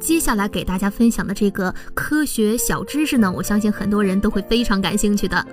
接下来给大家分享的这个科学小知识呢，我相信很多人都会非常感兴趣的。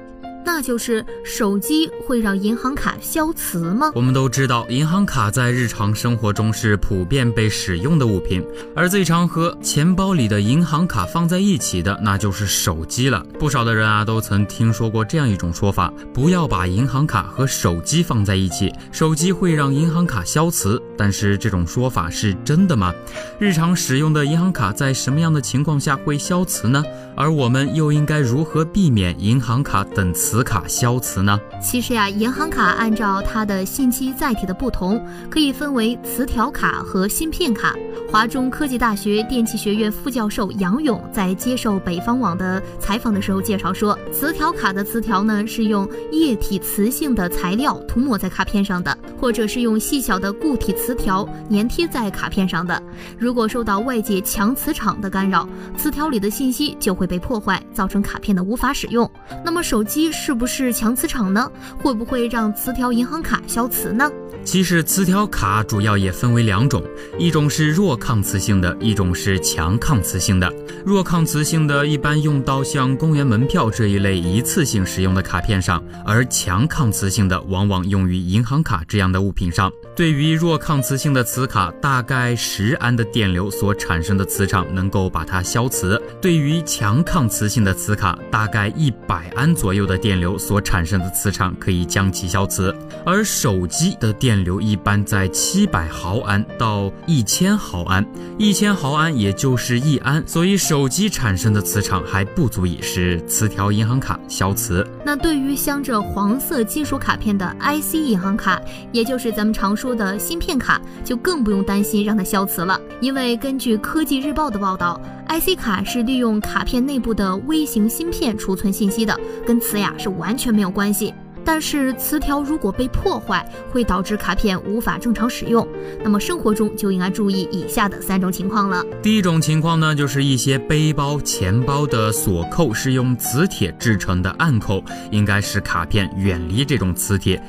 那就是手机会让银行卡消磁吗？我们都知道，银行卡在日常生活中是普遍被使用的物品，而最常和钱包里的银行卡放在一起的，那就是手机了。不少的人啊，都曾听说过这样一种说法：不要把银行卡和手机放在一起，手机会让银行卡消磁。但是这种说法是真的吗？日常使用的银行卡在什么样的情况下会消磁呢？而我们又应该如何避免银行卡等磁？磁卡消磁呢？其实呀，银行卡按照它的信息载体的不同，可以分为磁条卡和芯片卡。华中科技大学电气学院副教授杨勇在接受北方网的采访的时候介绍说，磁条卡的磁条呢是用液体磁性的材料涂抹在卡片上的，或者是用细小的固体磁条粘贴在卡片上的。如果受到外界强磁场的干扰，磁条里的信息就会被破坏，造成卡片的无法使用。那么手机是不是强磁场呢？会不会让磁条银行卡消磁呢？其实磁条卡主要也分为两种，一种是弱抗磁性的，一种是强抗磁性的。弱抗磁性的一般用到像公园门票这一类一次性使用的卡片上，而强抗磁性的往往用于银行卡这样的物品上。对于弱抗磁性的磁卡，大概十安的电流所产生的磁场能够把它消磁；对于强抗磁性的磁卡，大概一百安左右的电流所产生的磁场可以将其消磁。而手机的电流一般在七百毫安到一千毫安，一千毫安也就是一安，所以手机产生的磁场还不足以使磁条银行卡消磁。那对于镶着黄色金属卡片的 IC 银行卡，也就是咱们常说。的芯片卡就更不用担心让它消磁了，因为根据科技日报的报道，IC 卡是利用卡片内部的微型芯片储存信息的，跟磁呀是完全没有关系。但是磁条如果被破坏，会导致卡片无法正常使用。那么生活中就应该注意以下的三种情况了。第一种情况呢，就是一些背包、钱包的锁扣是用磁铁制成的暗扣，应该使卡片远离这种磁铁。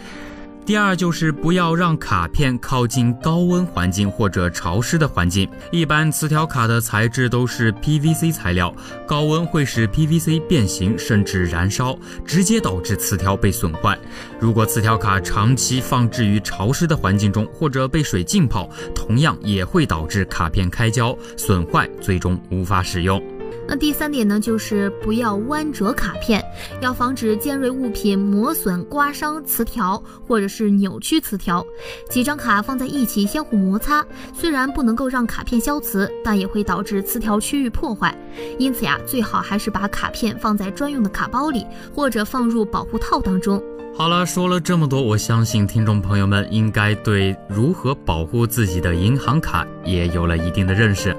第二就是不要让卡片靠近高温环境或者潮湿的环境。一般磁条卡的材质都是 PVC 材料，高温会使 PVC 变形甚至燃烧，直接导致磁条被损坏。如果磁条卡长期放置于潮湿的环境中或者被水浸泡，同样也会导致卡片开胶损坏，最终无法使用。那第三点呢，就是不要弯折卡片，要防止尖锐物品磨损、刮伤磁条，或者是扭曲磁条。几张卡放在一起相互摩擦，虽然不能够让卡片消磁，但也会导致磁条区域破坏。因此呀，最好还是把卡片放在专用的卡包里，或者放入保护套当中。好了，说了这么多，我相信听众朋友们应该对如何保护自己的银行卡也有了一定的认识。